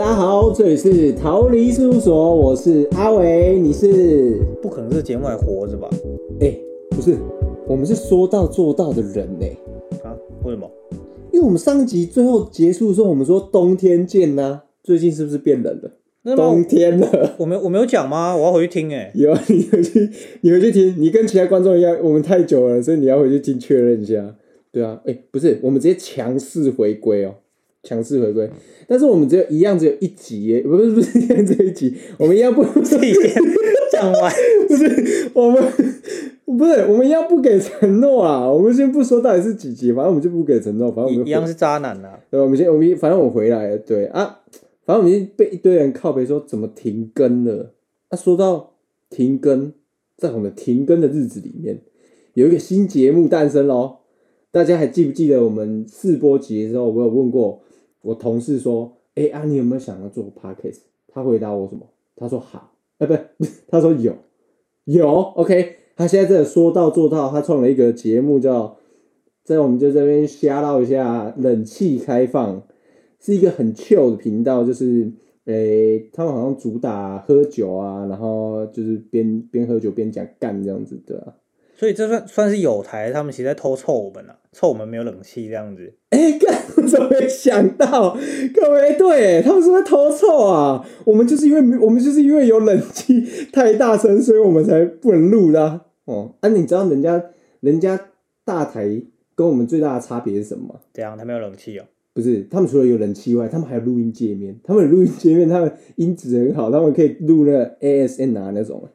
大家好，这里是逃离事务所，我是阿伟，你是？不可能这节目还活着吧？哎、不是，我们是说到做到的人呢、啊？为什么？因为我们上集最后结束的时候，我们说冬天见呐、最近是不是变冷了？冬天了。我没有我没有讲吗？我要回去听哎、有啊，你回去，你回去听，你跟其他观众一样，我们太久了，所以你要回去听确认一下。对啊，哎、不是，我们直接强势回归哦，强势回归。但是我们只有一样，只有一集耶，不是不是一样只有一集，我们一样不自己先讲完。不是我们不是我们一样不给承诺啊，我们先不说到底是几集，反正我们就不给承诺，反正我们一一样是渣男啊！对，我们先我们反正我回来了，对啊，反正我们已经被一堆人靠背说怎么停更了。那、说到停更，在我们停更的日子里面，有一个新节目诞生喽。大家还记不记得我们试播集的时候，我有问过我同事说：“哎、啊，你有没有想要做 podcast？” 他回答我什么？他说好，哎、不是，他说有，有，OK。他现在真的说到做到，他创了一个节目叫在我们就这边瞎唠一下，冷气开放是一个很 chill 的频道，就是诶、他们好像主打喝酒啊，然后就是边边喝酒边讲干这样子，对啊。所以这算算是有台，他们其实在偷臭我们啊，臭我们没有冷气这样子。我怎么没想到？各位，对他们是不是偷臭啊？我们就是因为我们就是因为有冷气太大声，所以我们才不能录的啊。哦，啊，你知道人家人家大台跟我们最大的差别是什么吗？这样他没有冷气哦、不是，他们除了有冷气外，他们还有录音界面。他们有录音界面，他们音质很好，他们可以录那个 ASMR 那种。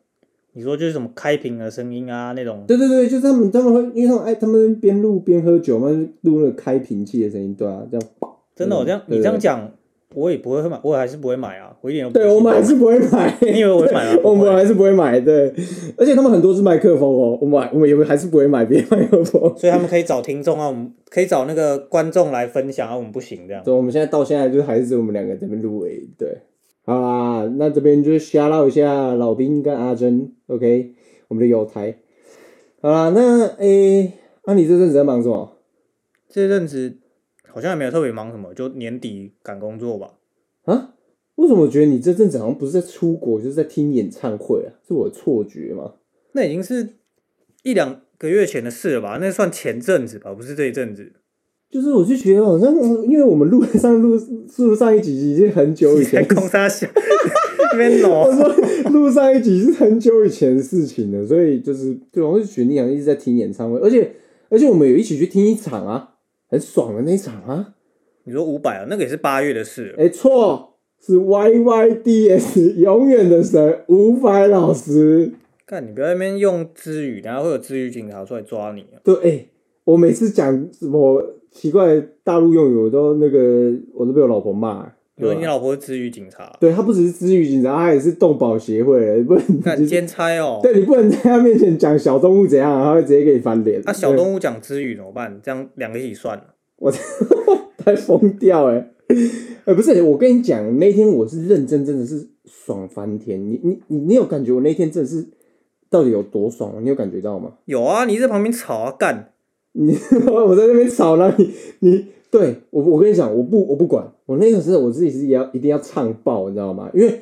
你说就是什么开屏的声音啊那种，对对对，就是他们他们会，因为他们哎，他们边录边喝酒嘛，录那个开瓶器的声音，对啊，这样。真的、哦，这样你这样讲，我也不会买，我还是不会买啊，我一点都不对，我们还是不会买。你以为我会买吗？我们还是不会买，对。而且他们很多是麦克风哦，我买我们也还是不会买别的麦克风。所以他们可以找听众啊，我们可以找那个观众来分享啊，我们不行这样。所以我们现在到现在就还是我们两个这边录诶，对。好啦，那这边就是瞎唠一下老兵跟阿珍，OK，我们的友台。好啦，那诶，那、你这阵子在忙什么？这阵子好像也没有特别忙什么，就年底赶工作吧。啊？为什么我觉得你这阵子好像不是在出国，就是在听演唱会啊？是我的错觉吗？那已经是一两个月前的事了吧？那算前阵子吧，不是这一阵子。就是我就觉得好像，因为我们录上录录上一集已经很久以在前，空沙小那边我挪，说录上一集是很久以前的事情了，所以就是对，我就觉得你好像一直在听演唱会，而且而且我们有一起去听一场啊，很爽的那一场啊。你说五百啊，那个也是八月的事了。哎、错，是 Y Y D S 永远的神五百老师。看你不要在那边用资语，然后会有资语警察出来抓你啊。对，哎、我每次讲什么奇怪大陆用语，我都那个我都被我老婆骂。对吧你老婆是资语警察，对她不只是资语警察，她也是动保协会的，不能干兼差哦。对你不能在她面前讲小动物怎样，她会直接给你翻脸。那、小动物讲资语怎么办？这样两个一起算了。太疯掉哎、呃，不是，我跟你讲，那天我是认真，真的是爽翻天。你你你你有感觉我那天真的是到底有多爽吗？你有感觉到吗？有啊，你在旁边吵啊，干！你 我在那边吵了，你你对我我跟你讲，我不我不管，我那个时候我自己是要一定要唱爆，你知道吗？因为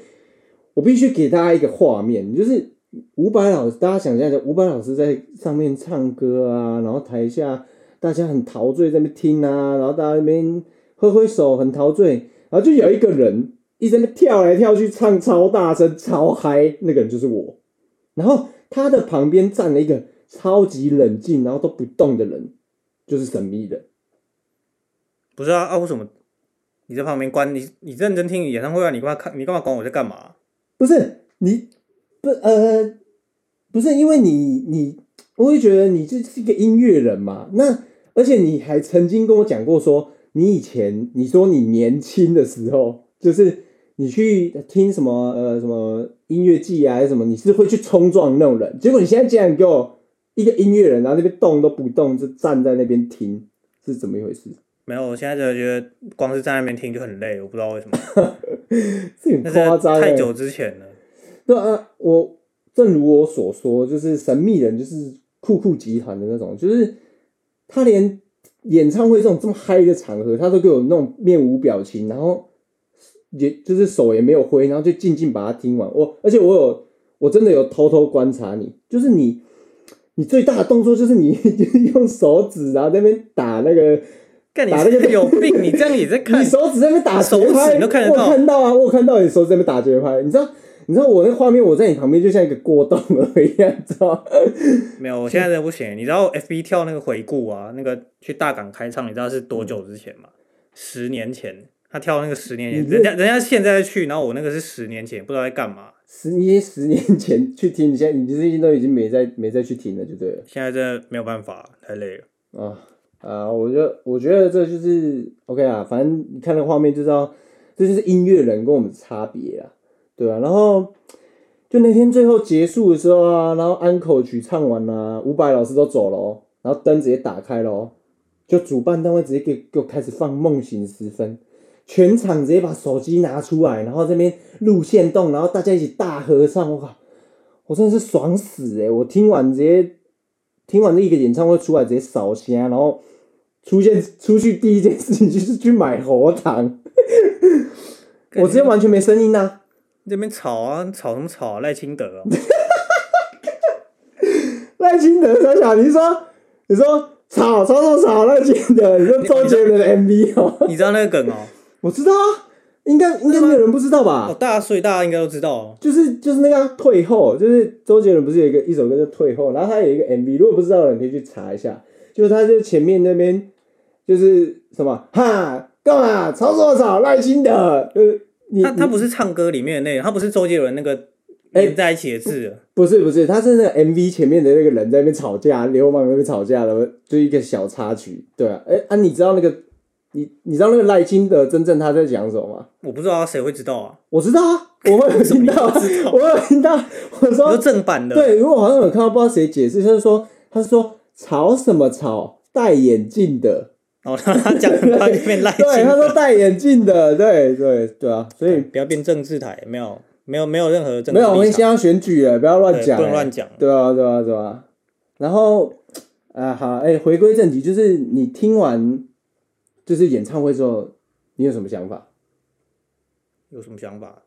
我必须给大家一个画面，就是伍佰老师，大家想象一下，伍佰老师在上面唱歌啊，然后台下大家很陶醉在那边听啊，然后大家那边挥挥手很陶醉，然后就有一个人一直在那跳来跳去，唱超大声、超嗨，那个人就是我。然后他的旁边站了一个超级冷静，然后都不动的人，就是神秘人。不是啊啊，为什么你在旁边关你你认真听演唱会啊？你干嘛看？你干嘛管我在干嘛？不是你不呃不是因为你你，我会觉得你就是一个音乐人嘛。那而且你还曾经跟我讲过说，你以前你说你年轻的时候，就是你去听什么呃什么音乐季啊还是什么，你是会去冲撞那种人。结果你现在竟然给我一个音乐人，然后那边动都不动，就站在那边听，是怎么一回事？没有，我现在就觉得光是在那边听就很累，我不知道为什么。这很那夸张、欸，太久之前了。对啊，我正如我所说，就是神秘人就是酷酷集团的那种，就是他连演唱会这种这么嗨的场合，他都给我那种面无表情，然后也就是手也没有挥，然后就静静把它听完。我而且我有我真的有偷偷观察你，就是你你最大的动作就是你就 是用手指然后在那边打那个。干你打那个有病！你这样也在 看你？手指在那边打手指节拍，你都看得到我看到啊，我有看到你手指在那边打节拍。你知道，你知道我那画面，我在你旁边就像一个过动儿一样，知道吗？没有，我现在真的不行。你知道 FB 跳那个回顾啊，那个去大港开唱，你知道是多久之前吗？十年前，他跳那个十年前，人家人家现在去，然后我那个是十年前，不知道在干嘛。十年十年前去听，你现在你最近都已经没再没再去听了，就对了现在真的没有办法，太累了。啊啊！我觉得我觉得这就是 OK 啊，反正你看那个画面就知道，这就是音乐人跟我们的差别啊，对吧、然后就那天最后结束的时候啊，然后安口曲唱完啦、伍佰老师都走了哦，然后灯直接打开了哦，就主办单位直接给给我开始放《梦醒时分》，全场直接把手机拿出来，然后这边录线动，然后大家一起大合唱，我靠，我真的是爽死诶、我听完直接听完这一个演唱会出来，直接扫瞎，然后出现 出去第一件事情就是去买喉糖，我直接完全没声音啊。这边吵啊，吵什么吵、啊？赖清德啊，赖清德小小，你说你说吵吵吵吵赖清德，你说周杰伦的 MV 哦，你知道那个梗哦？我知道啊，应该应该没有人不知道吧哦，吧？大家所以大家应该都知道哦。就是就是那个退后，就是周杰伦不是有一个一首歌叫退后，然后他有一个 MV，如果不知道的人可以去查一下，就是他就前面那边就是什么哈干嘛吵什么吵耐心的，就是你他他不是唱歌里面的那个，他不是周杰伦那个哎连在一起的字了。不是不是，他是那个 MV 前面的那个人在那边吵架，流氓在那边吵架的，就一个小插曲。对啊，哎、啊，你知道那个你你知道那个赖清德真正他在讲什么吗？我不知道谁会知道啊？我知道啊，我会有听到啊，我有听到。我你说说正版的，对，因为我好像有看到不知道谁解释，就是说他是说吵什么吵，戴眼镜的，哦，他讲 他就变赖清对，他说，戴眼镜的，对对对啊，所以不要变政治台，没有没有没有任何政治没有，我们立场，现在要选举了，不要乱对讲、不能乱讲。对啊，对啊，对啊。然后啊，好，哎、回归正题，就是你听完就是演唱会之后，你有什么想法？有什么想法？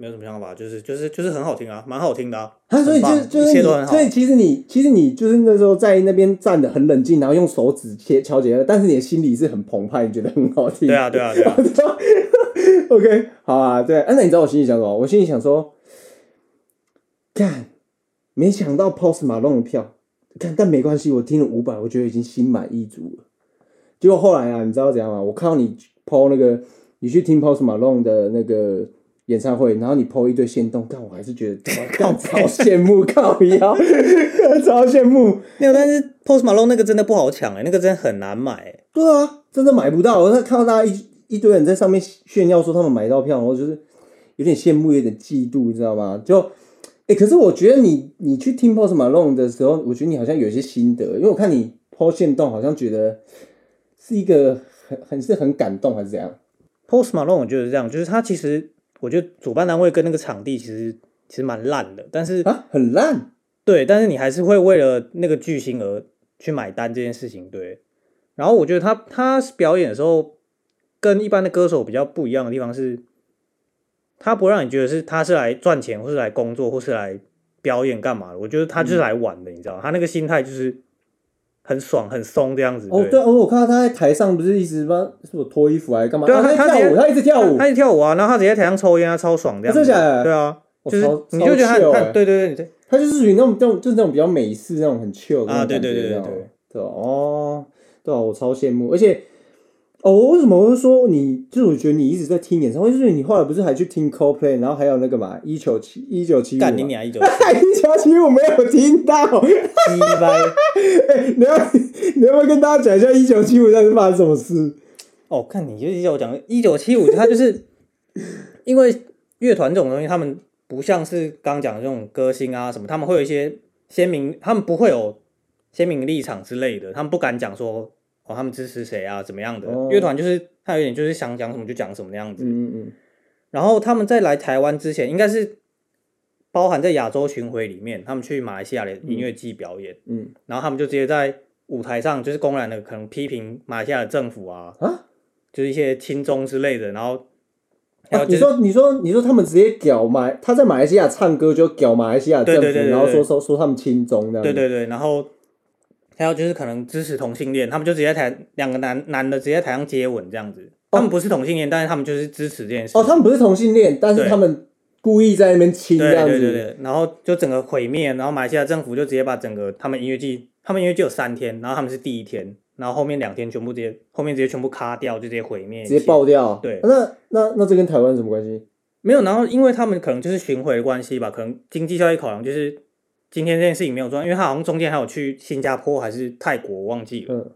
没有什么想法，就是就是就是很好听啊，蛮好听的啊。啊，所以就就是所以其实你其实你就是那时候在那边站的很冷静，然后用手指切敲节，但是你的心里是很澎湃，你觉得很好听。对啊，对啊，对啊。OK，好啊，对。啊，那你知道我心里想什么？我心里想说，干，没想到 Post Malone 的票，干，但没关系，我听了五百，我觉得已经心满意足了。结果后来啊，你知道怎样吗？我看到你 PO 那个，你去听 Post Malone 的那个演唱会，然后你 PO 一堆线动，但，我还是觉得干 超羡慕，靠腰，超羡慕。没有，但是 Post Malone 那个真的不好抢哎、那个真的很难买、欸。对啊，真的买不到。我在看到大家一一堆人在上面炫耀说他们买到票，我就是有点羡慕，有点嫉妒，你知道吗？就，哎、可是我觉得你你去听 Post Malone 的时候，我觉得你好像有一些心得，因为我看你 PO 线动，好像觉得是一个很很是很感动，还是怎样？Post Malone 我觉得是这样，就是他其实我觉得主办单位跟那个场地其实其实蛮烂的，但是啊，很烂对，但是你还是会为了那个巨星而去买单这件事情，对。然后我觉得他他表演的时候跟一般的歌手比较不一样的地方是，他不会让你觉得是他是来赚钱，或是来工作，或是来表演干嘛的。我觉得他就是来玩的，你知道，他那个心态就是很爽、很松这样子。哦。对哦，我看到他在台上不是一直帮是我脱衣服还是干嘛？对啊他在跳舞，他一直跳舞他。一直跳舞啊，然后他直接在台上抽烟啊，超爽这样子。真的假的对啊，就是我超你就觉得他对对对，他就是属于那种这种就是那种比较美式那种很 chill 的对对对对对对哦，对啊，我超羡慕，而且哦，我为什么会说你？就是我觉得你一直在听演唱会，就是你后来不是还去听 Coldplay，然后还有那个嘛一九七一九七五，干你娘一九一九七五没有听到，鸡掰。你要你要不要跟大家讲一下一九七五那是发生什么事？哦，看你就是叫我讲一九七五，他就是因为乐团这种东西，他们不像是刚刚讲的这种歌星啊什么，他们会有一些鲜明，他们不会有鲜明立场之类的，他们不敢讲说哦，他们支持谁啊，怎么样的。哦乐团就是他有点就是想讲什么就讲什么那样子。嗯嗯然后他们在来台湾之前，应该是包含在亚洲巡回里面，他们去马来西亚的音乐季表演，嗯然后他们就直接在舞台上就是公然的可能批评马来西亚的政府啊，嗯啊，就是一些亲中之类的，然后啊你还有就是说你说你说他们直接屌马，他在马来西亚唱歌就屌马来西亚政府，对对对对然后说对说说他们亲中这样子。对对对，然后还有就是可能支持同性恋，他们就直接在台两个男男的直接台上接吻这样子。他们不是同性恋，但是他们就是支持这件事。哦，他们不是同性恋，但是他们故意在那边亲这样子。对对对，然后就整个毁灭，然后马来西亚政府就直接把整个他们音乐季，他们音乐季有三天，然后他们是第一天，然后后面两天全部直接后面直接全部卡掉，就直接毁灭，直接爆。掉。对那那那这跟台湾什么关系？没有，然后因为他们可能就是巡回的关系吧，可能经济效益考量，就是今天这件事情没有做，因为他好像中间还有去新加坡还是泰国，我忘记了，嗯，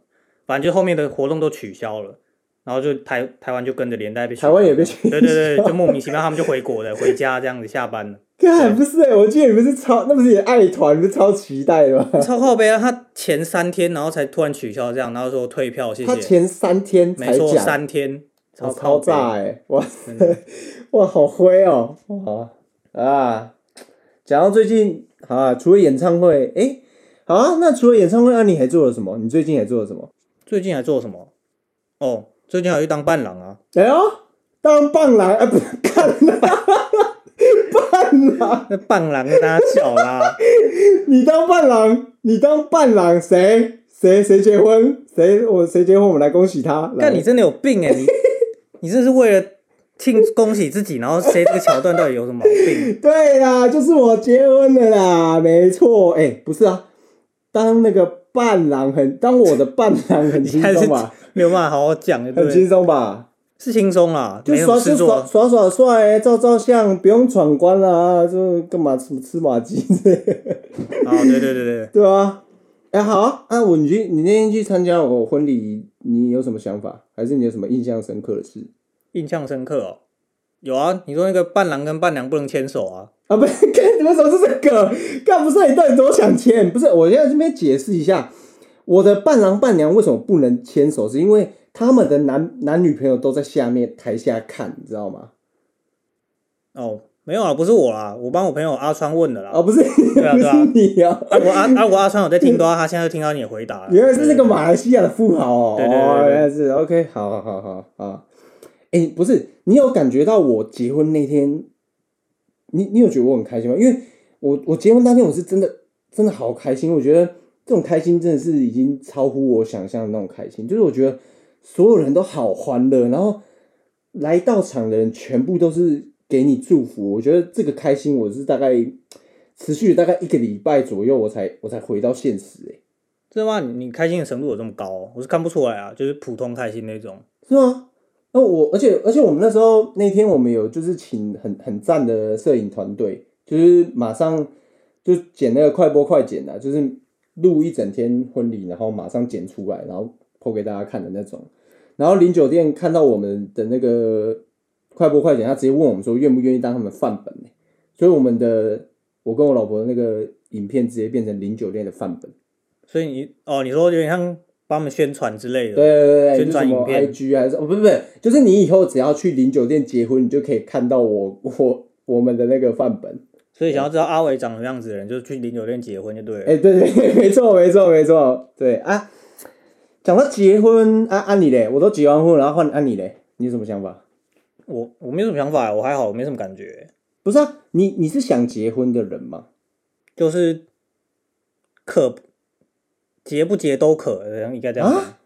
反正就后面的活动都取消了，然后就台台湾就跟着连带被取消台湾也被取对对对，就莫名其妙他们就回国了，回家这样子下班了，干不是、欸，我记得你们是超，那不是也爱团，不是超期待的吗？超靠背啊！他前三天然后才突然取消这样，然后说退票谢谢，他前三天才没错，三天，超超炸背哎、哇哇，好灰哦、哇啊！讲到最近，好啊，除了演唱会，哎、好啊，那除了演唱会，啊，你还做了什么？你最近还做了什么？最近还做什么？哦，最近还去当伴郎啊，哎呦，当伴郎，啊、不是看啦，伴郎，那伴郎跟大家叫啦，你当伴郎，你当伴郎，谁谁谁结婚？谁我谁结婚？我们来恭喜他。来但你真的有病哎、你你这是为了庆恭喜自己，然后谁这个桥段到底有什么毛病？对啦，就是我结婚了啦，没错。哎、不是啊，当那个伴郎很，当我的伴郎很轻松吧，没有办法好好讲，很轻对？松吧。是轻松啦，就耍就耍。耍耍帅，照照相，不用闯关啦，就干嘛什么吃马鸡之类的，哦，对对对对，对啊。哎、好啊，啊，我你去你那天去参加我婚礼，你有什么想法？还是你有什么印象深刻的事？印象深刻哦。有啊，你说那个伴郎跟伴娘不能牵手啊？啊，不是，干你们什么是这个？干不是你到底多想牵？不是，我现在这边解释一下，我的伴郎伴娘为什么不能牵手，是因为他们的男男女朋友都在下面台下看，你知道吗？哦，没有啊，不是我啦，我帮我朋友阿川问的啦。哦，不是，不对啊对啊是你啊，啊，我阿啊我阿川有在听的话，他现在就听到你的回答了。原来是那个对马来西亚的富豪哦，对对对对哦，原来是 OK，好好好好好。哎、不是，你有感觉到我结婚那天，你你有觉得我很开心吗？因为我我结婚当天我是真的真的好开心，我觉得这种开心真的是已经超乎我想象的那种开心，就是我觉得所有人都好欢乐，然后来到场的人全部都是给你祝福，我觉得这个开心我是大概持续了大概一个礼拜左右，我才我才回到现实、欸，真的吗？你你开心的程度有这么高哦？我是看不出来啊，就是普通开心那种。是吗？那我而且而且我们那时候那天我们有就是请很很赞的摄影团队，就是马上就剪那个快播快剪的，就是录一整天婚礼，然后马上剪出来，然后播给大家看的那种。然后林酒店看到我们的那个快播快剪，他直接问我们说愿不愿意当他们范本、欸、所以我们的我跟我老婆的那个影片直接变成林酒店的范本。所以你哦，你说有点像帮他们宣传之类的。对对对对，宣传影片 IG 还是哦不是不是，就是你以后只要去零酒店结婚，你就可以看到我 我我们的那个范本。所以想要知道阿伟长什么样子的人，就是去零酒店结婚就对了。哎、对对，没错没错没错，对啊。讲到结婚，啊啊你嘞，我都结完婚，然后换啊你嘞，你有什么想法？我我没什么想法，我还好，我没什么感觉，不是啊，你你是想结婚的人吗？就是可结不结都可，应该这样。啊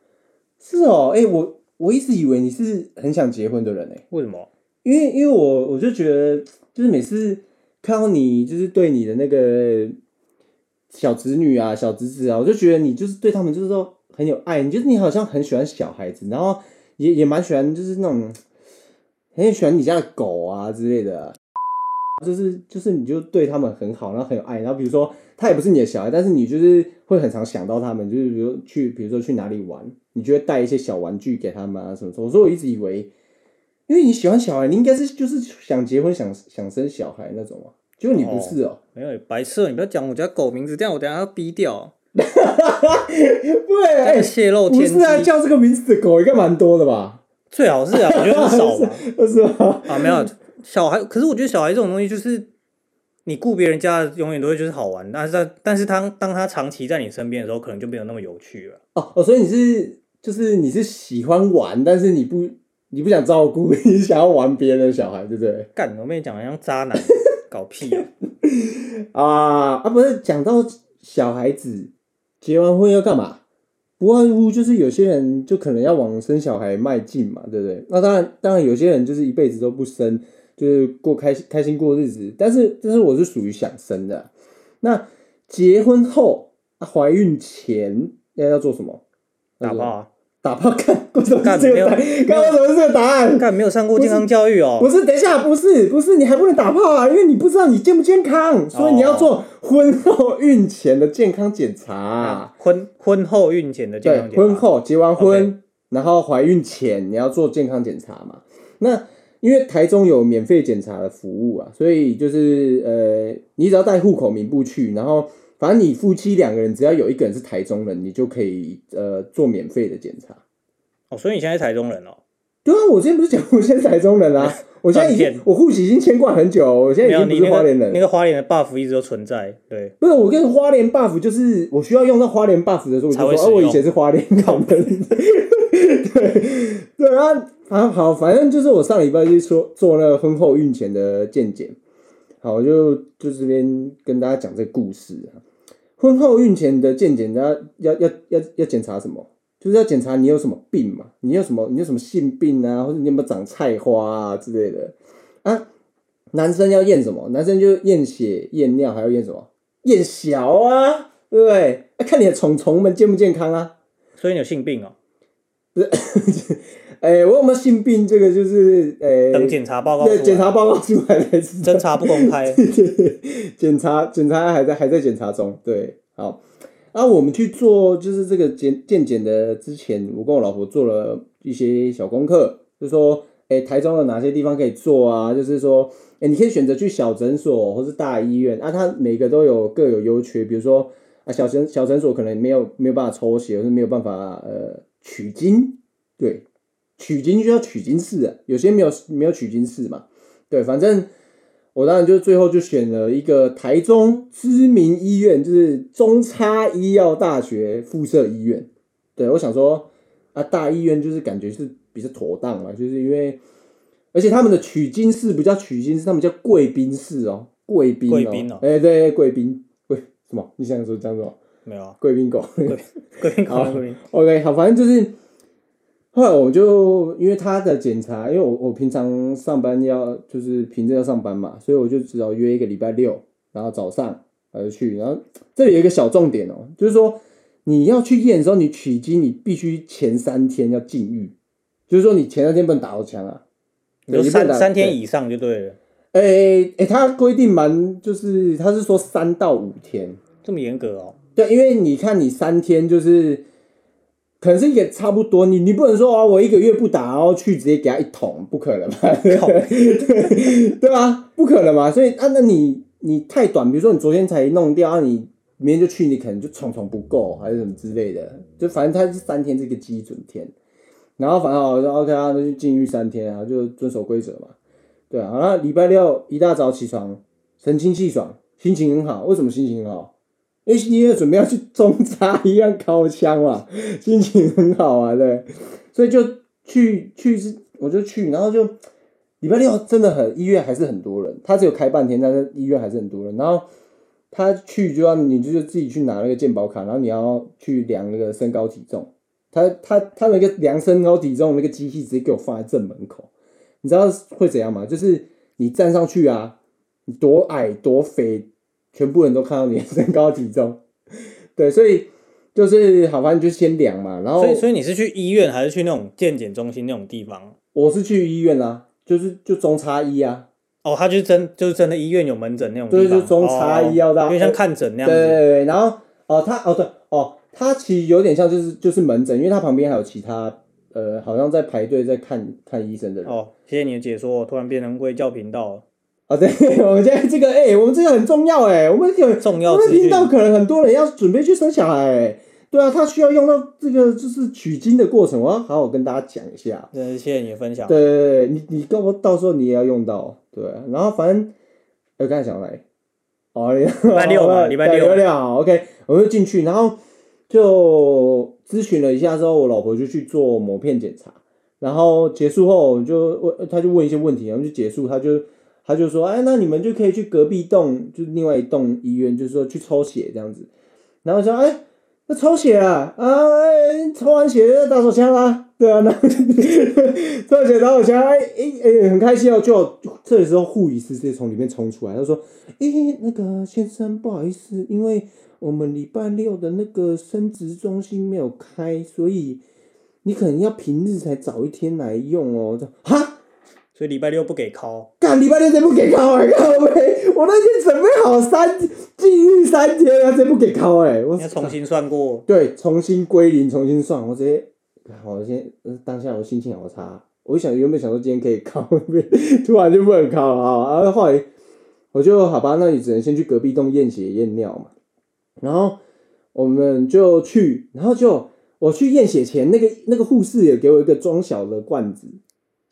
是哦，哎、我我一直以为你是很想结婚的人哎、为什么？因为因为我我就觉得，就是每次看到你，就是对你的那个小侄女啊、小侄子啊，我就觉得你就是对他们就是说很有爱，你就是你好像很喜欢小孩子，然后也也蛮喜欢就是那种很喜欢你家的狗啊之类的啊、就是就是你就对他们很好，然后很有爱，然后比如说他也不是你的小孩，但是你就是会很常想到他们，就是比如去比如说去哪里玩，你就会带一些小玩具给他们啊什么什么，所以我一直以为。因为你喜欢小孩，你应该是就是想结婚、想想生小孩那种啊，结果你不是哦、没有白色，你不要讲我家狗名字，这样我等下要逼掉，对，哎、哎，泄露天不是啊，叫这个名字的狗应该蛮多的吧？最好是啊，我觉得很少吧。是吗？啊，没有小孩，可是我觉得小孩这种东西就是你顾别人家，永远都会就是好玩，但是他但是他当他长期在你身边的时候，可能就没有那么有趣了。哦哦，所以你是就是你是喜欢玩，但是你不你不想照顾，你想要玩别人的小孩，对不对？干，我跟你讲，像渣男，搞屁啊！啊啊，不是讲到小孩子结完婚要干嘛？不外乎就是有些人就可能要往生小孩迈进嘛，对不对？那当然，当然有些人就是一辈子都不生，就是过开心开心过日子。但是，但是我是属于想生的。那结婚后，啊怀孕前要要做什么？打炮啊！打炮 看，为什么干是这个答？没有干为什么是这个答案？看没有上过健康教育哦不。是，等一下，不是，不是，你还不能打炮啊，因为你不知道你健不健康，所以你要做婚后孕前的健康检查。婚婚后孕前的健康，检查。婚后结完婚然后怀孕前你要做健康检查嘛。那因为台中有免费检查的服务啊，所以就是呃，你只要带户口名簿去，然后反正你夫妻两个人只要有一个人是台中人，你就可以呃做免费的检查。哦，所以你现在台中人哦？对啊，我之前不是讲我现在台中人啊，我现在已经我户籍已经迁过很久，我现，在已经不是花莲人。那个花莲的 buff 一直都存在。对，不是我跟花莲 buff，就是我需要用到花莲 buff 的时候，我就说，哦，我以前是花莲港人。对对啊，反好，反正就是我上礼拜去说做那个婚后孕前的健检，好，我就就这边跟大家讲这个故事啊。婚后孕前的健检，大家要要要要检查什么？就是要检查你有什么病嘛，你有什么你有什么性病啊，或者你有没有长菜花啊之类的啊。男生要验什么？男生就验血、验尿，还要验什么？验小啊，对不对？啊、看你的虫虫们健不健康啊。所以你有性病哦？哎、我有没有性病？这个就是，哎、等检查报告出对，检查报告出来才知道。侦查不公开。检查检查还在还在检查中，对，好。然后我们去做就是这个检健检的之前，我跟我老婆做了一些小功课，就说，哎、台中有哪些地方可以做啊？就是说，哎、你可以选择去小诊所或是大医院，啊，它每个都有各有优缺，比如说啊，小诊小诊所可能没有没有办法抽血，或是没有办法呃取精，对，取经就要取经室啊，有些没有没有取经室嘛，对，反正。我当然就最后就选了一个台中知名医院，就是中差医药大学附设医院。对我想说啊，大医院就是感觉是比较妥当嘛，就是因为而且他们的取经室不叫取经室，他们叫贵宾室哦，贵宾、哦，贵宾哦哎、对，贵宾，贵什么？你想说讲什么？没有啊？贵宾狗。贵宾狗贵宾。OK，好，反正就是后来我就因为他的检查，因为我我平常上班要就是平日要上班嘛，所以我就只好约一个礼拜六，然后早上然后去，然后这里有一个小重点哦，就是说你要去验的时候，你取经你必须前三天要禁欲，就是说你前三天不能打到枪啊，你说对你不能打三三天以上就对了，诶诶，他规定蛮就是他是说三到五天，这么严格哦？对，因为你看你三天就是，可能是也差不多，你你不能说啊，我一个月不打，然后去直接给他一桶，不可能吧？对对吧？不可能嘛。所以啊，那你你太短，比如说你昨天才弄掉，啊、你明天就去，你可能就虫虫不够，还是什么之类的，就反正它是三天这个基准天。然后反正我说 OK 啊，那就禁欲三天啊，就遵守规则嘛。对啊，好那礼拜六一大早起床，神清气爽，心情很好。为什么心情很好？因为因为准备要去中差一样烤枪嘛，心情很好啊，对，所以就去去是我就去，然后就礼拜六真的很医院还是很多人，他只有开半天，但是医院还是很多人。然后他去就要你就是自己去拿那个健保卡，然后你要去量那个身高体重，他他他那个量身高体重那个机器直接给我放在正门口，你知道会怎样吗？就是你站上去啊，你多矮多肥，全部人都看到你的身高体重。对，所以就是好，反正就先量嘛。然后所以所以你是去医院还是去那种健检中心那种地方？我是去医院啦，就是就中差医啊，哦，他就是真就是真的医院有门诊那种地对，方，就中差医药大，哦因为像看诊那样子。对对对，然后哦，他哦对哦，他其实有点像就是就是门诊，因为他旁边还有其他呃，好像在排队在看看医生的人。哦，谢谢你的解说，突然变成卫教频道了，啊，对，我们现在这个哎、我们这个很重要哎、我们有重要我们。听到可能很多人要准备去生小孩哎、对啊，他需要用到这个就是取经的过程，我要好好跟大家讲一下。对谢谢你的分享。对对对，你你跟我到时候你也要用到，对，然后反正，我刚才讲哪里？哦，礼拜六嘛 礼拜六礼拜六，OK，我就进去，然后就咨询了一下之后，我老婆就去做膜片检查，然后结束后我就问，他就问一些问题，然后就结束，他就他就说，哎，那你们就可以去隔壁栋，就是另外一栋医院，就是说去抽血这样子。然后说，哎，那抽血啊，啊，哎抽完血就打手枪啦，对啊，然后 抽完血打手枪，哎哎哎，很开心哦。就这时候护理师直接从里面冲出来，他说，哎，那个先生，不好意思，因为我们礼拜六的那个生殖中心没有开，所以你可能要平日才早一天来用哦。这哈，所以礼拜六不给考，干礼拜六真不给考哎，靠呗！我那天准备好三禁欲三天了，真不给考哎，我要重新算过。对重新归零，重新算，我直接，我先呃当下我心情好差，我想原本想说今天可以考，突然就不能考了啊，然后后来我就好吧，那你只能先去隔壁栋验血验尿嘛。然后我们就去，然后就我去验血前，那个那个护士也给我一个装小的罐子，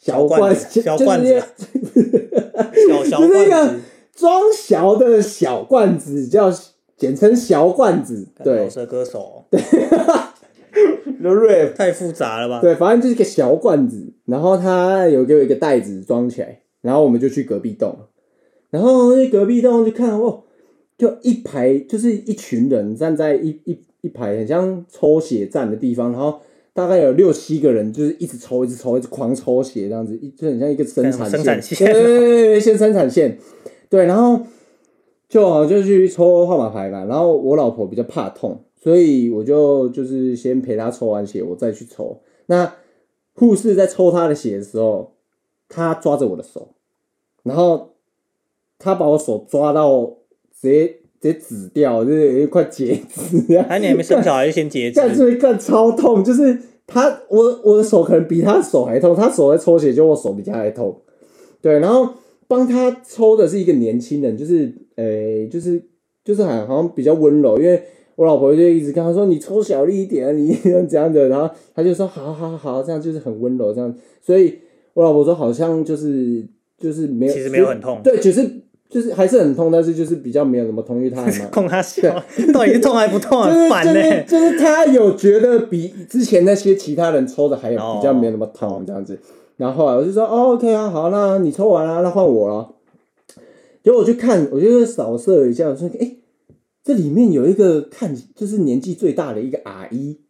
小罐小罐子就是小小就是一个罐子，装小的小罐子，叫简称小罐子，对。老，舌歌手，的 rap，太复杂了吧？对，反正就是一个小罐子，然后他有给我一个袋子装起来，然后我们就去隔壁栋，然后那隔壁栋就看哦，就一排就是一群人站在一一一排，很像抽血站的地方，然后大概有六七个人，就是一直抽，一直抽，一直狂抽血这样子，一就很像一个生产生产线。对对对生产线，对，然后就好就去抽号码牌嘛，然后我老婆比较怕痛，所以我就就是先陪她抽完血，我再去抽。那护士在抽她的血的时候，她抓着我的手，然后她把我手抓到直接直接紫掉，就是有一块截肢这样。还 你还没生小孩就先截肢，干这干超痛，就是他我我的手可能比他手还痛，他手在抽血，就我手比他还痛。对，然后帮他抽的是一个年轻人，就是呃，就是就是好好像比较温柔，因为我老婆就一直跟他说你抽小力一点，你 这样的，然后他就说好好好，这样就是很温柔这样，所以我老婆说好像就是就是没有，其实没有很痛对，就是就是还是很痛，但是就是比较没有什么痛，因为他还蛮 控他笑，到底是痛还不痛？就是很烦呢。就是就是他有觉得比之前那些其他人抽的还有哦比较没有那么痛这样子，然后后来我就说哦 OK 啊好，那你抽完了、那换我了。结果我去看，我就扫射了一下，我说哎、这里面有一个看就是年纪最大的一个阿姨，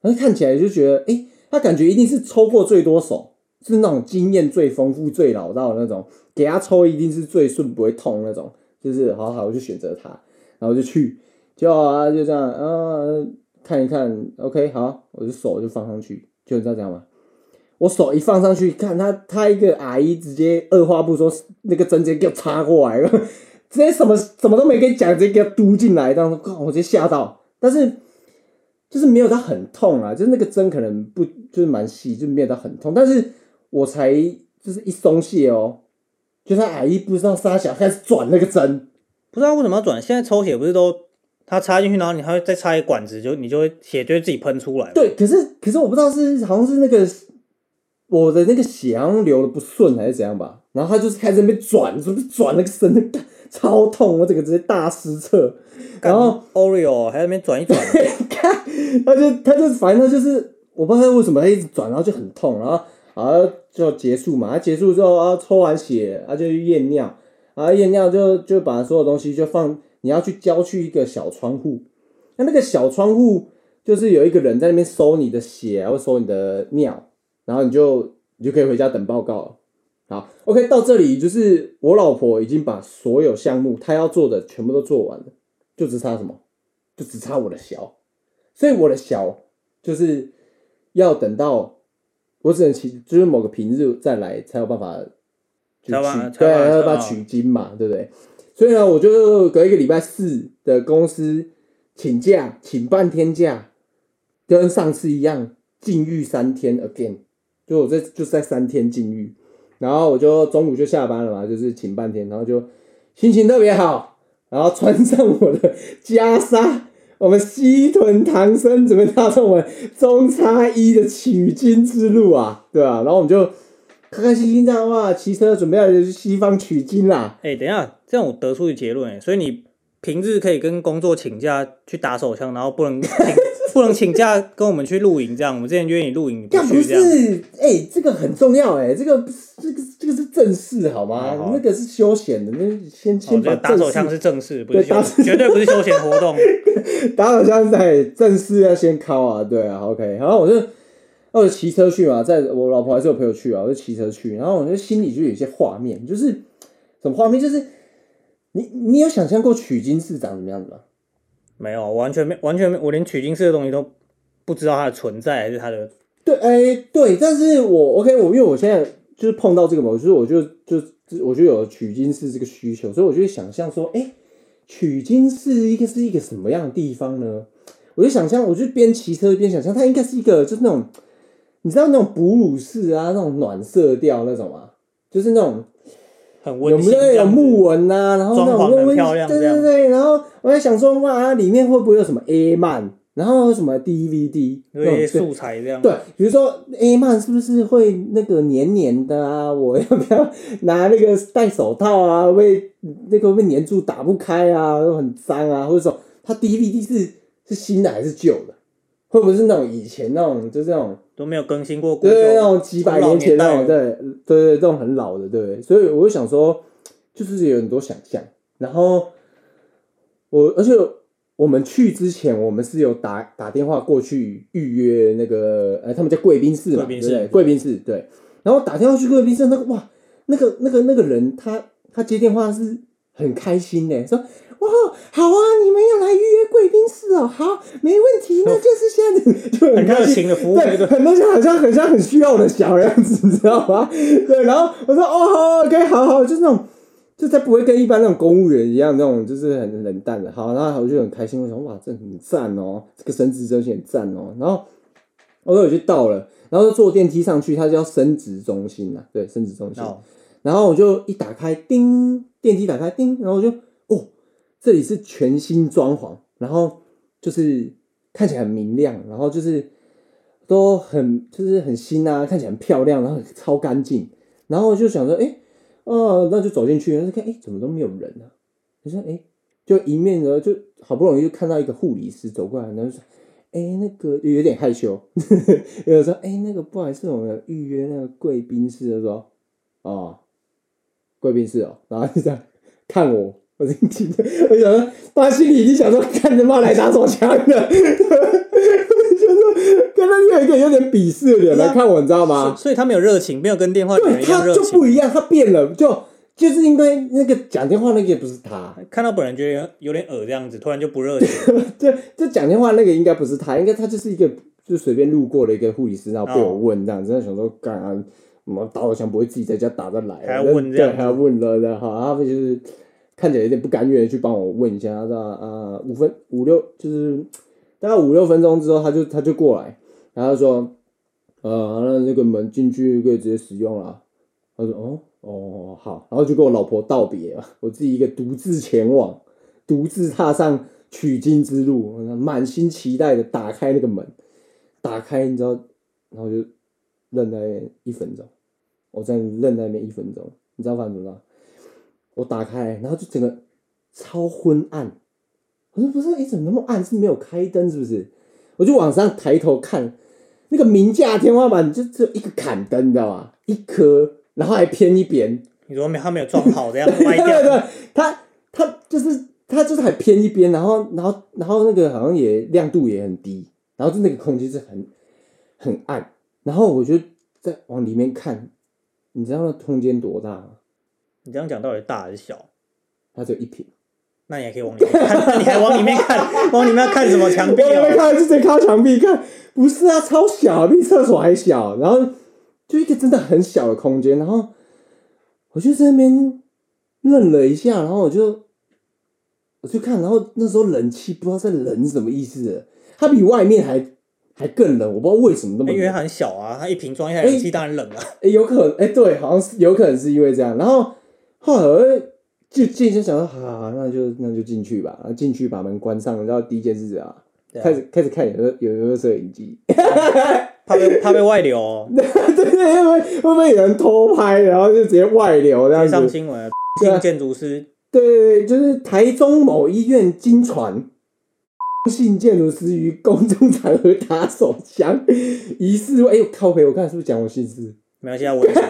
然后看起来就觉得哎、她感觉一定是抽过最多手，是那种经验最丰富、最老道的那种，给他抽一定是最顺不会痛那种，就是好好我就选择他，然后就去。就啊，就这样，啊，看一看，OK，好，我就手就放上去，就你知道这样吗？我手一放上去，看他，他一个阿姨直接二话不说，那个针直接给我插过来了，直接什么什么都没跟你讲，直接给我嘟进来，当时靠，我直接吓到，但是就是没有到很痛啊，就是那个针可能不就是蛮细，就没有到很痛，但是我才就是一松懈哦，就他阿姨不知道撒小开始转那个针，不知道为什么要转，现在抽血不是都他插进去，然后你还会再插一个管子，就你就会血就会自己喷出来。，对，可是可是我不知道是好像是那个我的那个血好像流的不顺还是怎样吧，然后他就是开始在那边转，是不是转那个针，干超痛，我整个直接大失策。然后 Oreo 还在那边转一转，看，他就他就反正他就是我不知道他为什么他一直转，然后就很痛，然后然后就结束嘛，他结束之后啊抽完血啊就去验尿，然后验尿就就把所有东西就放，你要去交去一个小窗户，那那个小窗户就是有一个人在那边收你的血啊，或收你的尿，然后你就你就可以回家等报告了。好，OK，到这里就是我老婆已经把所有项目她要做的全部都做完了，就只差什么？就只差我的小，所以我的小就是要等到我只能取，就是某个平日再来才有办法就才有办法取，对，才有办法取经嘛，对不对？所以呢，我就隔一个礼拜四的公司请假，请半天假，跟上次一样禁欲三天 again，就我这就是在三天禁欲，然后我就中午就下班了嘛，就是请半天，然后就心情特别好，然后穿上我的袈裟，我们西屯唐僧准备踏上我们中差一的取经之路啊，对吧、然后我们就开开心心这样哇，骑车准备要去西方取经啦。哎、等一下，这样我得出一结论，哎，所以你平日可以跟工作请假去打手枪，然后不能 请不能请假跟我们去露营这样。我们之前约你露营，不去这样。是，哎、这个很重要、哎，这个这个这个是正事好吗？好好那个是休闲的，那先哦，先把这个打手枪是正事，不是休，绝对不是休闲活动。打手枪在正式要先敲啊，对啊，OK，然后我就，那我就骑车去嘛，在我老婆还是有朋友去啊，我就骑车去，然后我就心里就有一些画面，就是什么画面，就是你你有想象过取经士长什么样子吗？没有，完全没，完全没，我连取经士的东西都不知道它的存在，还是它的对，哎、对，但是我 OK，我因为我现在就是碰到这个嘛，就是我就就就我就有取经寺这个需求，所以我就会想象说，哎、取经寺一个是一个什么样的地方呢？我就想象，我就边骑车边想象，它应该是一个就是那种，你知道那种哺乳式啊，那种暖色调那种啊？就是那种很有没有。木纹呐、然后那种温漂亮对对对，然后我在想说，哇，它里面会不会有什么 A 漫，然后什么 DVD，那种素材这样。对，比如说 A 曼是不是会那个黏黏的啊？我要不要拿那个戴手套啊？会那个会黏住打不开啊？又很脏啊？或者说它 DVD 是是新的还是旧的？会不会是那种以前那种就是那种都没有更新过古对那旧种几百年前那种对对对这种很老的对，所以我就想说，就是有很多想象，然后我而且我们去之前，我们是有打打电话过去预约那个呃，他们叫贵宾室嘛，对不对？贵宾室对，然后打电话去贵宾室，那个哇，那个那个那个人他他接电话是很开心呢，说哇好啊，你们要来预约贵宾室哦，好，没问题，那就是现在就很开心情的服务，对，对很多像好像很像很需要我的小样子，你知道吗？对，然后我说哦好，OK，好好，就是那种，就他不会跟一般那种公务员一样那种，就是很冷淡的。好，然后我就很开心，我想哇，这很赞哦，这个升职中心很赞哦。然后我有去到了，然后就坐电梯上去，它叫升职中心啊，对，升职中心。哦，然后我就一打开，叮，电梯打开，叮，然后我就哦，这里是全新装潢，然后就是看起来很明亮，然后就是都很就是很新啊，看起来很漂亮，然后超干净，然后我就想说，哎，哦，那就走进去，然后看，哎，怎么都没有人啊？你说，哎，就迎面的就好不容易就看到一个护理师走过来，然后就说。哎、那个就有点害羞，有人说，哎、那个不好意思，我们有预约那个贵宾室，就说，哦，贵宾室哦，然后就这样看我，我就听着，我想说，他心里已经想说，看他妈来打手枪了，我就说，跟他有一个有点鄙视的脸来看我，你知道吗？所以他没有热情，没有跟电话他就。不一样，他变了，就就是因为那个讲电话那个也不是他，看到本人觉得有点恶这样子，突然就不热情。这这讲电话那个应该不是他，应该他就是一个就随便路过的一个护理师，然后被我问这样，真的想说干啊，我们打手枪不会自己在家打着来啊，还要问这样，还要问了的哈，他们就是看起来有点不甘愿地去帮我问一下，他说啊五分五六就是大概五六分钟之后，他就他就过来，然后说呃那那个门进去可以直接使用了，他说哦哦好，然后就跟我老婆道别了，我自己一个独自前往，独自踏上取经之路，满心期待的打开那个门，打开你知道，然后就愣在那边一分钟，我在愣在那边一分钟，你知道发生什么？我打开，然后就整个超昏暗，我说不是，哎、怎么那么暗？是没有开灯是不是？我就往上抬头看，那个明架天花板就只有一个砍灯，你知道吗？一颗，然后还偏一边，你说没他没有装好的样对歪对对掉，，他他就是他就是还偏一边，然后然后然后那个好像也亮度也很低，然后就那个空间是很很暗，然后我就在往里面看，你知道那空间多大吗？你这样讲到底大还是小？它只有一平，那你还可以往里面看，那你还往里面看，往里面看什么墙壁往里面？看，就直接靠墙壁看，不是啊，超小，比厕所还小，然后就一个真的很小的空间，然后我就在那边愣了一下，然后我就我就看，然后那时候冷气不知道在冷什么意思，它比外面还还更冷，我不知道为什么那么冷，因为它很小啊，它一瓶装一台冷气当然冷啊。哎、有可能，哎、对，好像是有可能是因为这样，然后后来我就进去想说，好好好，那就那就进去吧，然后进去把门关上，然后第一件事啊，开始开始看有没有有没有摄影机，怕被怕被外流哦，对对对，会不会被有人偷拍，然后就直接外流这样上？新闻，对啊新建筑师对，就是台中某医院经传，性建筑师于公众场合打手枪，疑似哎呦靠北，我看是不是讲我姓氏？没关系啊，我也想，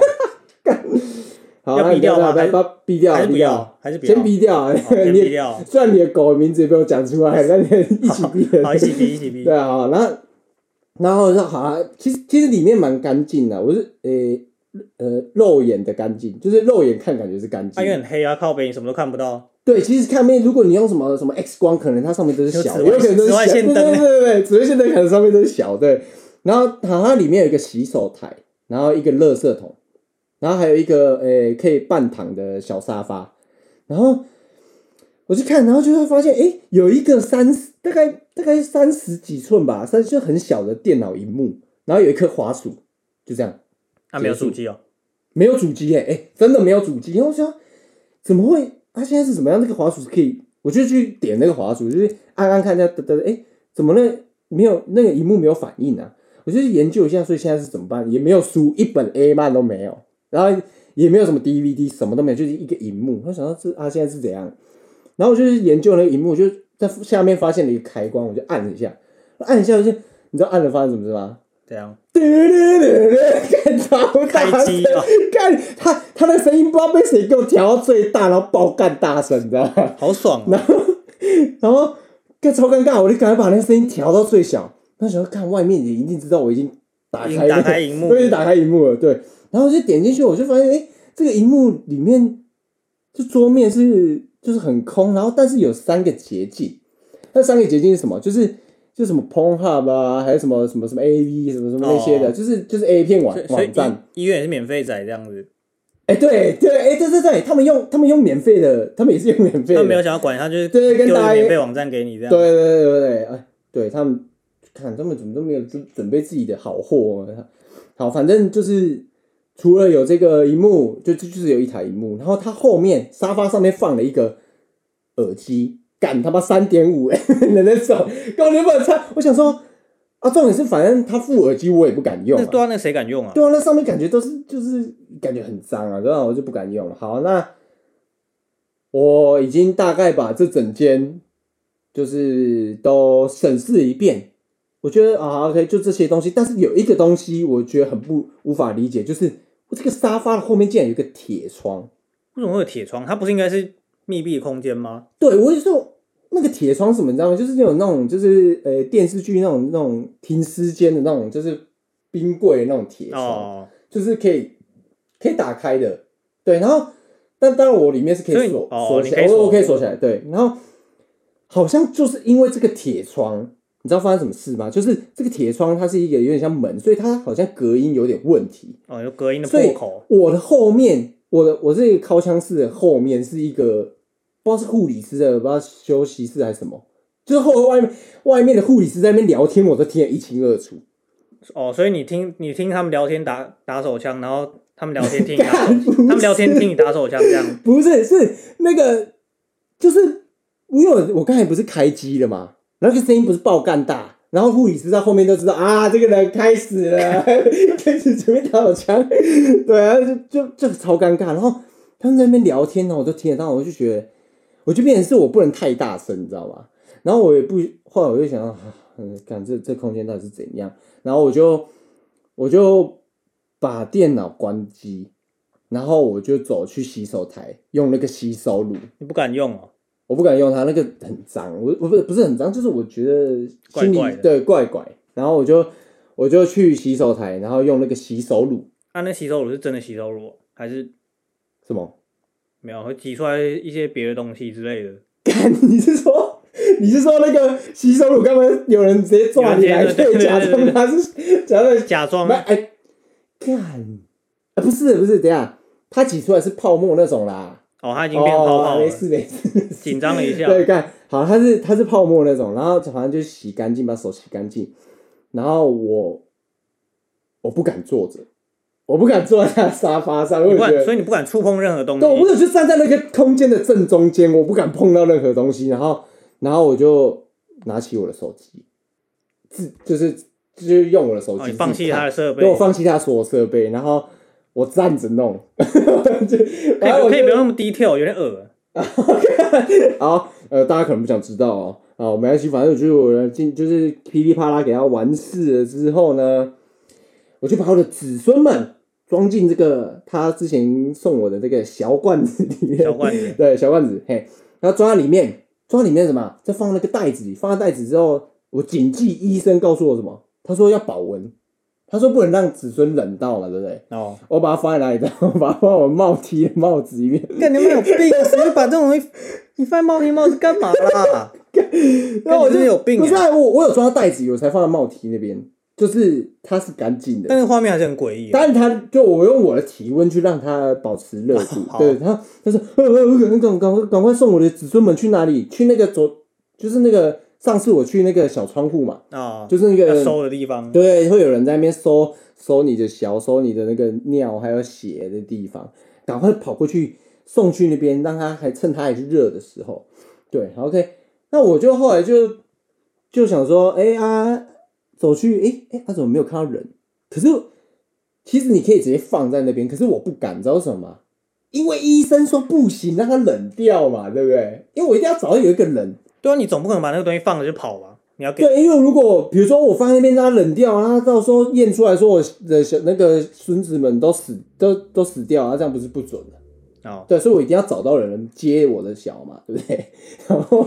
好，要那逼掉吗还不要不要逼掉，还是不逼掉要，还是不要？先逼掉。好 先你逼掉，虽然你的狗的名字也被我讲出来，那你一起逼。好，一起逼，一起逼对。啊，好然后然后说好啊，其实其实里面蛮干净的，我是诶呃肉眼的干净，就是肉眼看感觉是干净啊，因为很黑啊，靠北，你什么都看不到。对，其实看面，如果你用什么什么 X 光，可能它上面都是小的，有可能都是紫外小，对对线灯对对对，紫外线灯可能上面都是小，对。然后好，它里面有一个洗手台，然后一个垃圾桶，然后还有一个诶、可以半躺的小沙发，然后我去看，然后就会发现，诶、有一个三十大概大概三十几寸吧，三就很小的电脑荧幕，然后有一颗滑鼠，就这样。啊，没有主机哦。没有主机耶，哎、真的没有主机。然后我想，怎么会？它现在是怎么样？那个滑鼠是可以，我就去点那个滑鼠，就是按按看一下，得得，哎，怎么那没有那个荧幕没有反应啊？我就去研究一下，所以现在是怎么办？也没有书，一本 A 漫都没有，然后也没有什么 DVD，什么都没有，就是一个荧幕。我想到这啊，现在是怎样？然后我就去研究那个荧幕，我就在下面发现了一个开关，我就按了一下，按一下就，你知道按了发生什么事吗？这样对对对对对，看超大声开机哦，看他他的声音不知道被谁给我调到最大，然后爆干大声，你知道吗？好爽哦。然后干超尴尬，我就赶快把那个声音调到最小。那时候看外面也一定知道我已经打开打开荧幕我已经打开荧幕了，对。然后我就点进去，我就发现，哎，这个荧幕里面就桌面是就是很空，然后但是有三个捷径。那三个捷径是什么？就是就什么 Pornhub 啊，还有什么什么什么 AV 什么什么那些的，哦就是就是 A 片网网站。医医院也是免费仔这样子，哎、对对，哎、对对对，他们用他们用免费的，他们也是用免费的，他们没有想要管，他就是对跟丢大家免费网站给你这样。对对对对对，哎，对他们看他们怎么都没有准准备自己的好货、好，反正就是除了有这个荧幕，就就就是有一台荧幕，然后它后面沙发上面放了一个耳机，干他妈三点五哎 的那种，根本就不能插。我想说啊，重点是反正他副耳机我也不敢用、啊，那对啊，那谁敢用啊？对啊，那上面感觉都是就是感觉很脏啊，然后？我就不敢用了。好，那我已经大概把这整间就是都审视一遍，我觉得啊，OK，就这些东西。但是有一个东西我觉得很不无法理解，就是我这个沙发的后面竟然有一个铁窗。为什么会有铁窗？它不是应该是密闭空间吗？对，我就说那个铁窗是什么，你知道吗？就是那种那种就是呃电视剧那种那种停尸间的那种，就是冰柜的那种铁窗。哦，就是可以可以打开的，对，然后但当然我里面是可以以锁哦锁起来，我我可以锁起来，对，然后好像就是因为这个铁窗，你知道发生什么事吗？就是这个铁窗它是一个有点像门，所以它好像隔音有点问题，哦，有隔音的破口。我的后面，我的我这个靠枪室的后面是一个不知道是护理师的，不知道休息室还是什么。就是后外面外面的护理师在那边聊天，我都听得一清二楚。哦，所以你听你听他们聊天打打手枪，然后他们聊天听你 他们聊天听你打手枪这样。不是，是那个，就是因为我我刚才不是开机了嘛，然后这声音不是爆干大，然后护理师在后面都知道啊，这个人开始了，开始准备打手枪，对啊，就就就超尴尬。然后他们在那边聊天呢，我都听得到，我就觉得，我就变成是我不能太大声，你知道吧？然后我也不，后来我就想，嗯，看这这空间到底是怎样，然后我就我就把电脑关机，然后我就走去洗手台用那个洗手乳，你不敢用哦？我不敢用它，那个很脏，我我不不是很脏，就是我觉得心里怪怪的对怪怪，然后我就我就去洗手台，然后用那个洗手乳，啊，那洗手乳是真的洗手乳哦，还是什么？没有会挤出来一些别的东西之类的？干，你是说你是说那个洗手乳，干嘛有人直接抓你来，对，假装他是假装假装那哎，干，啊不是不是，等一下，它挤出来是泡沫那种啦。哦，他已经变泡泡了，事没事。没事紧张了一下。对，看好，它是它是泡沫那种，然后好像就洗干净，把手洗干净。然后我我不敢坐着，我不敢坐在沙发上，所以你不敢触碰任何东西对，。我有就站在那个空间的正中间，我不敢碰到任何东西。然后然后我就拿起我的手机，自就是就是用我的手哦，机、你放弃他的设备对，我放弃他所有设备，然后我站着弄，可以可以不用那么低调，有点恶。好，呃，大家可能不想知道哦，啊，没关系，反正我就是我进就是噼里啪啦给他完事了之后呢，我就把我的子孙们装进这个他之前送我的这个小罐子里面，小罐子 对，小罐子，嘿，然后装在里面，装在里面什么？再放那个袋子里，放在袋子之后，我谨记医生告诉我什么？他说要保温，他说不能让子孙冷到了，对不对？哦，我把它放在哪里？我把它放我帽梯的帽子里面。干你们有病啊！谁会把这种东西，你放在帽梯帽子干嘛啦？然后我就有病不是、欸啊、我，我有装袋子，我才放在帽梯那边，就是它是干净的。但是画面还是很诡异啊。但是它就我用我的体温去让它保持热度，好对它，他说赶赶赶快赶快送我的子孙们去哪里？去那个左，就是那个上次我去那个小窗户嘛，啊，就是那个收的地方。对，会有人在那边收收你的小，收你的那个尿还有血的地方，赶快跑过去送去那边，让他还趁他还是热的时候。对，OK，那我就后来就就想说，哎、啊，走去，哎、哎，他、怎么没有看到人？可是其实你可以直接放在那边，可是我不敢，你知道为什么吗？因为医生说不行，让它冷掉嘛，对不对？因为我一定要找到有一个人，对啊，你总不可能把那个东西放了就跑吧？你要给对，因为如果比如说我放在那边让它冷掉，然后到时候验出来说我的小那个孙子们都死都都死掉，那这样不是不准的。哦，对，所以我一定要找到人接我的小嘛，对不对？然后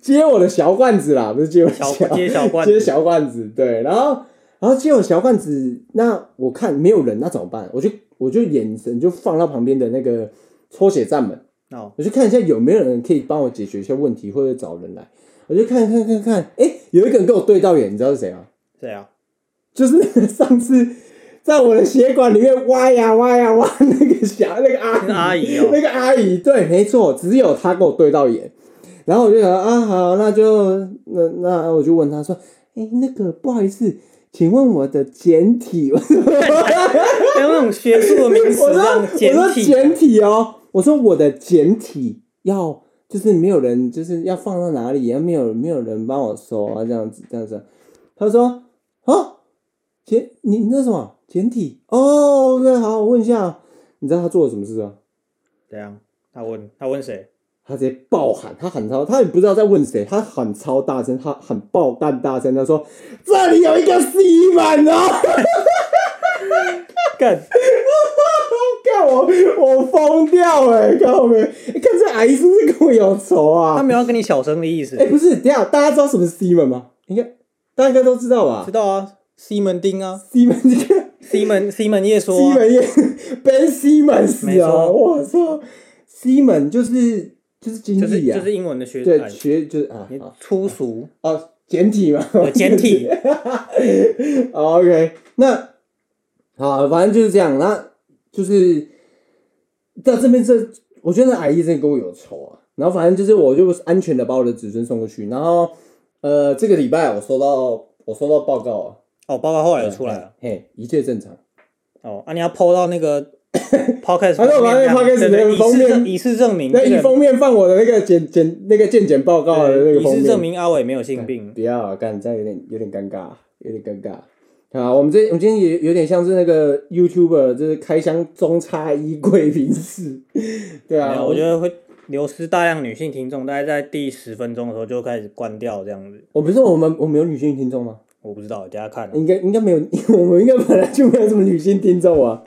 接我的小罐子啦，不是接我小小接小 罐子接小罐子，对，然后然后接我小罐子，那我看没有人，那怎么办？我就我就眼神就放到旁边的那个抽血站门，哦，我就看一下有没有人可以帮我解决一些问题，或者找人来。我就看看看看，哎、有一个人跟我对到眼，你知道是谁吗？谁啊，就是上次在我的血管里面挖呀挖呀挖那个小那个阿姨，那个阿姨哦那个阿姨，对，没错，只有她跟我对到眼。然后我就想啊，好，那就那那我就问她说，哎、那个不好意思，请问我的简体，我说 还有那种学术的名词简体哦，我说我的简体要就是没有人就是要放到哪里，要没有没有人帮我收啊，这样子这样子。他说啊，简你你那什么简体哦，OK，好，我问一下，你知道他做了什么事吗？怎样？他问他问谁？他直接爆喊，他喊超，他也不知道在问谁，他喊超大声，他喊爆干大声，他说这里有一个 C 满哦。干，看我，我疯掉哎、看到没？你看这阿姨是不是跟我有仇啊？他没有跟你小声的意思。哎、。不是，等一下大家知道什么是 Simon 吗？应该大家应该都知道吧？知道啊，西门町啊。这个西门西门夜说啊，西门也 Ben Simmons 啊，我操，Simon 就是就是经就是理啊，就是英文的学对哎学就是啊粗俗，哦简体嘛，对 简体。OK，那好，反正就是这样，那就是在这边这，我觉得那阿姨真的跟我有仇啊。然后反正就是我就安全的把我的子孙送过去，然后呃这个礼拜我收到我收到报告啊，哦，报告后来有出来了。嘿，一切正常。哦，啊，你要 PO 到那个 podcast，啊那我把那个对的封面以示证以示证明，这个那以封面放我的那个检检那个健检报告的那个以封面，示证明阿伟没有性病。不要啊干，这样有点有点尴尬，有点尴尬。好，我们这我们今天也有点像是那个 YouTuber，就是开箱中差衣柜平视，对啊，我觉得会流失大量女性听众，大概在第十分钟的时候就开始关掉这样子。我不是我们我们有女性听众吗？我不知道，等一下看啊。应该应该没有，我们应该本来就没有什么女性听众啊。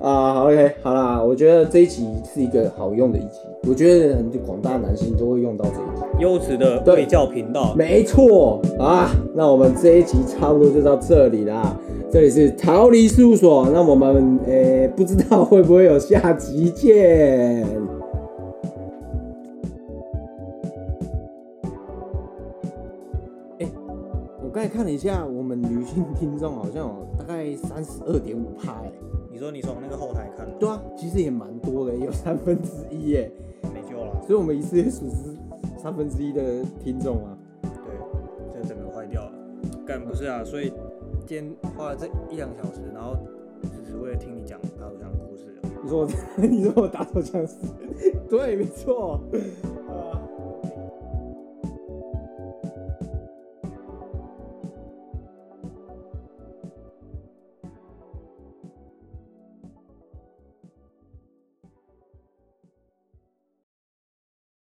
啊，好 OK，好啦，我觉得这一集是一个好用的一集，我觉得很多广大男性都会用到这一集。优质的对卫教频道，没错啊，那我们这一集差不多就到这里啦。这里是逃离事务所，那我们诶、不知道会不会有下集见。我刚才看了一下，我们女性听众好像有大概三十二点五趴哎。你说你从那个后台看的，对啊，其实也蛮多的，有三分之一耶，没救了。所以我们一次也损失三分之一的听众啊。对，这整个坏掉了。干不是啊，所以今天花了这一两个小时，然后只是为了听你讲打手枪的故事。你说我，你说我打手枪是？对，没错。